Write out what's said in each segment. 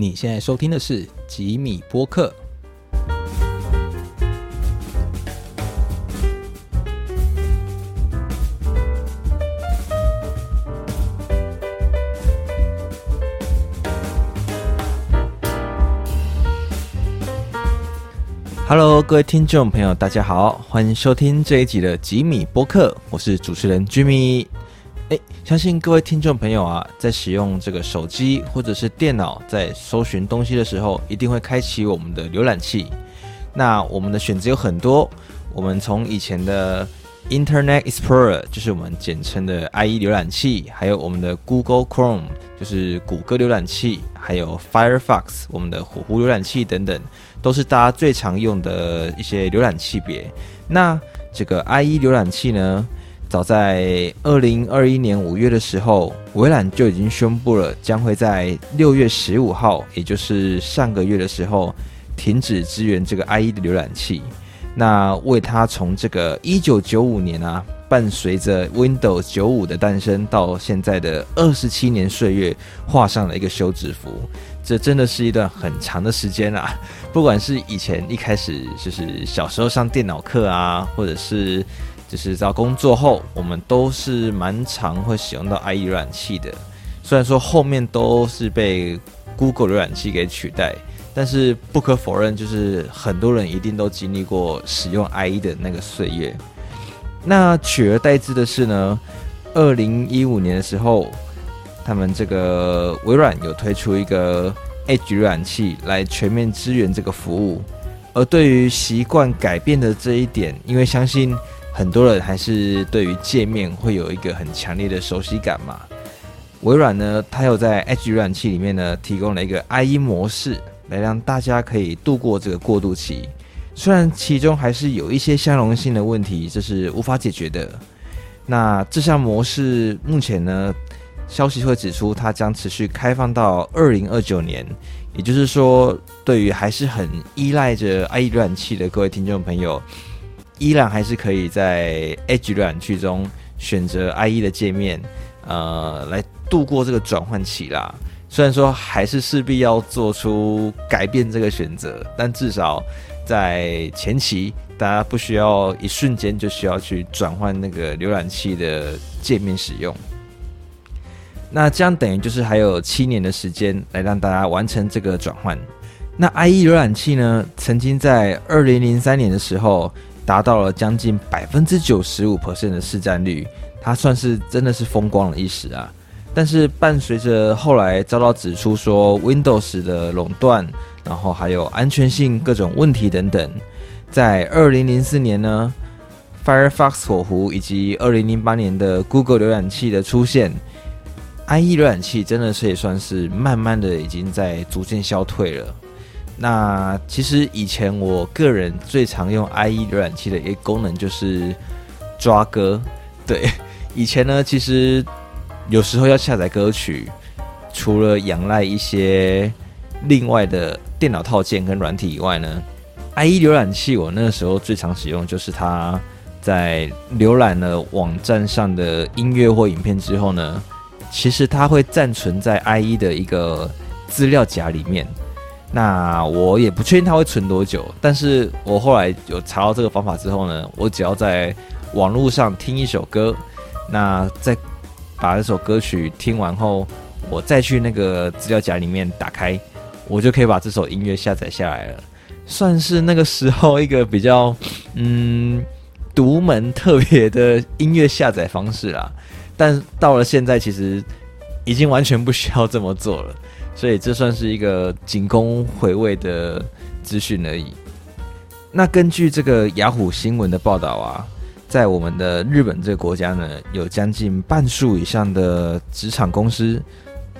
你现在收听的是吉米播客。Hello，各位听众朋友，大家好，欢迎收听这一集的吉米播客，我是主持人 Jimmy。哎，相信各位听众朋友啊，在使用这个手机或者是电脑在搜寻东西的时候，一定会开启我们的浏览器。那我们的选择有很多，我们从以前的 Internet Explorer，就是我们简称的 IE 浏览器，还有我们的 Google Chrome，就是谷歌浏览器，还有 Firefox，我们的火狐浏览器等等。都是大家最常用的一些浏览器别。那这个 IE 浏览器呢，早在二零二一年五月的时候，微软就已经宣布了，将会在六月十五号，也就是上个月的时候，停止支援这个 IE 的浏览器。那为它从这个一九九五年啊，伴随着 Windows 九五的诞生到现在的二十七年岁月，画上了一个休止符。这真的是一段很长的时间啊！不管是以前一开始就是小时候上电脑课啊，或者是就是到工作后，我们都是蛮常会使用到 IE 浏览器的。虽然说后面都是被 Google 浏览器给取代，但是不可否认，就是很多人一定都经历过使用 IE 的那个岁月。那取而代之的是呢，二零一五年的时候。他们这个微软有推出一个 Edge 浏览器来全面支援这个服务，而对于习惯改变的这一点，因为相信很多人还是对于界面会有一个很强烈的熟悉感嘛。微软呢，它有在 Edge 浏览器里面呢提供了一个 IE 模式，来让大家可以度过这个过渡期。虽然其中还是有一些相容性的问题，这是无法解决的。那这项模式目前呢？消息会指出，它将持续开放到二零二九年，也就是说，对于还是很依赖着 IE 浏览器的各位听众朋友，依然还是可以在 Edge 浏览器中选择 IE 的界面，呃，来度过这个转换期啦。虽然说还是势必要做出改变这个选择，但至少在前期，大家不需要一瞬间就需要去转换那个浏览器的界面使用。那这样等于就是还有七年的时间来让大家完成这个转换。那 IE 浏览器呢，曾经在二零零三年的时候达到了将近百分之九十五 percent 的市占率，它算是真的是风光了一时啊。但是伴随着后来遭到指出说 Windows 的垄断，然后还有安全性各种问题等等，在二零零四年呢，Firefox 火狐以及二零零八年的 Google 浏览器的出现。IE 浏览器真的是也算是慢慢的已经在逐渐消退了。那其实以前我个人最常用 IE 浏览器的一个功能就是抓歌。对，以前呢，其实有时候要下载歌曲，除了仰赖一些另外的电脑套件跟软体以外呢，IE 浏览器我那个时候最常使用就是它在浏览了网站上的音乐或影片之后呢。其实它会暂存在 IE 的一个资料夹里面，那我也不确定它会存多久。但是我后来有查到这个方法之后呢，我只要在网络上听一首歌，那再把这首歌曲听完后，我再去那个资料夹里面打开，我就可以把这首音乐下载下来了，算是那个时候一个比较嗯独门特别的音乐下载方式啦。但到了现在，其实已经完全不需要这么做了，所以这算是一个仅供回味的资讯而已。那根据这个雅虎新闻的报道啊，在我们的日本这个国家呢，有将近半数以上的职场公司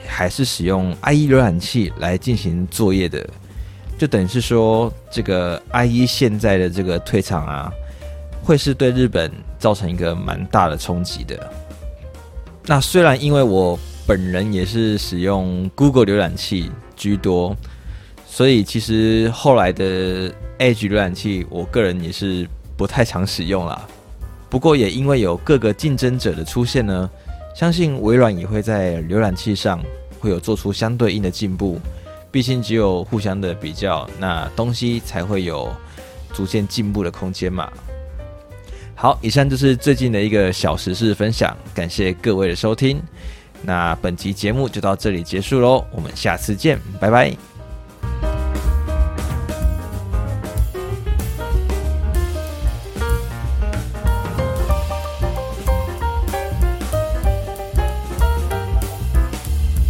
还是使用 IE 浏览器来进行作业的，就等于是说，这个 IE 现在的这个退场啊，会是对日本造成一个蛮大的冲击的。那虽然因为我本人也是使用 Google 浏览器居多，所以其实后来的 Edge 浏览器我个人也是不太常使用了。不过也因为有各个竞争者的出现呢，相信微软也会在浏览器上会有做出相对应的进步。毕竟只有互相的比较，那东西才会有逐渐进步的空间嘛。好，以上就是最近的一个小时事分享，感谢各位的收听。那本期节目就到这里结束喽我们下次见拜拜。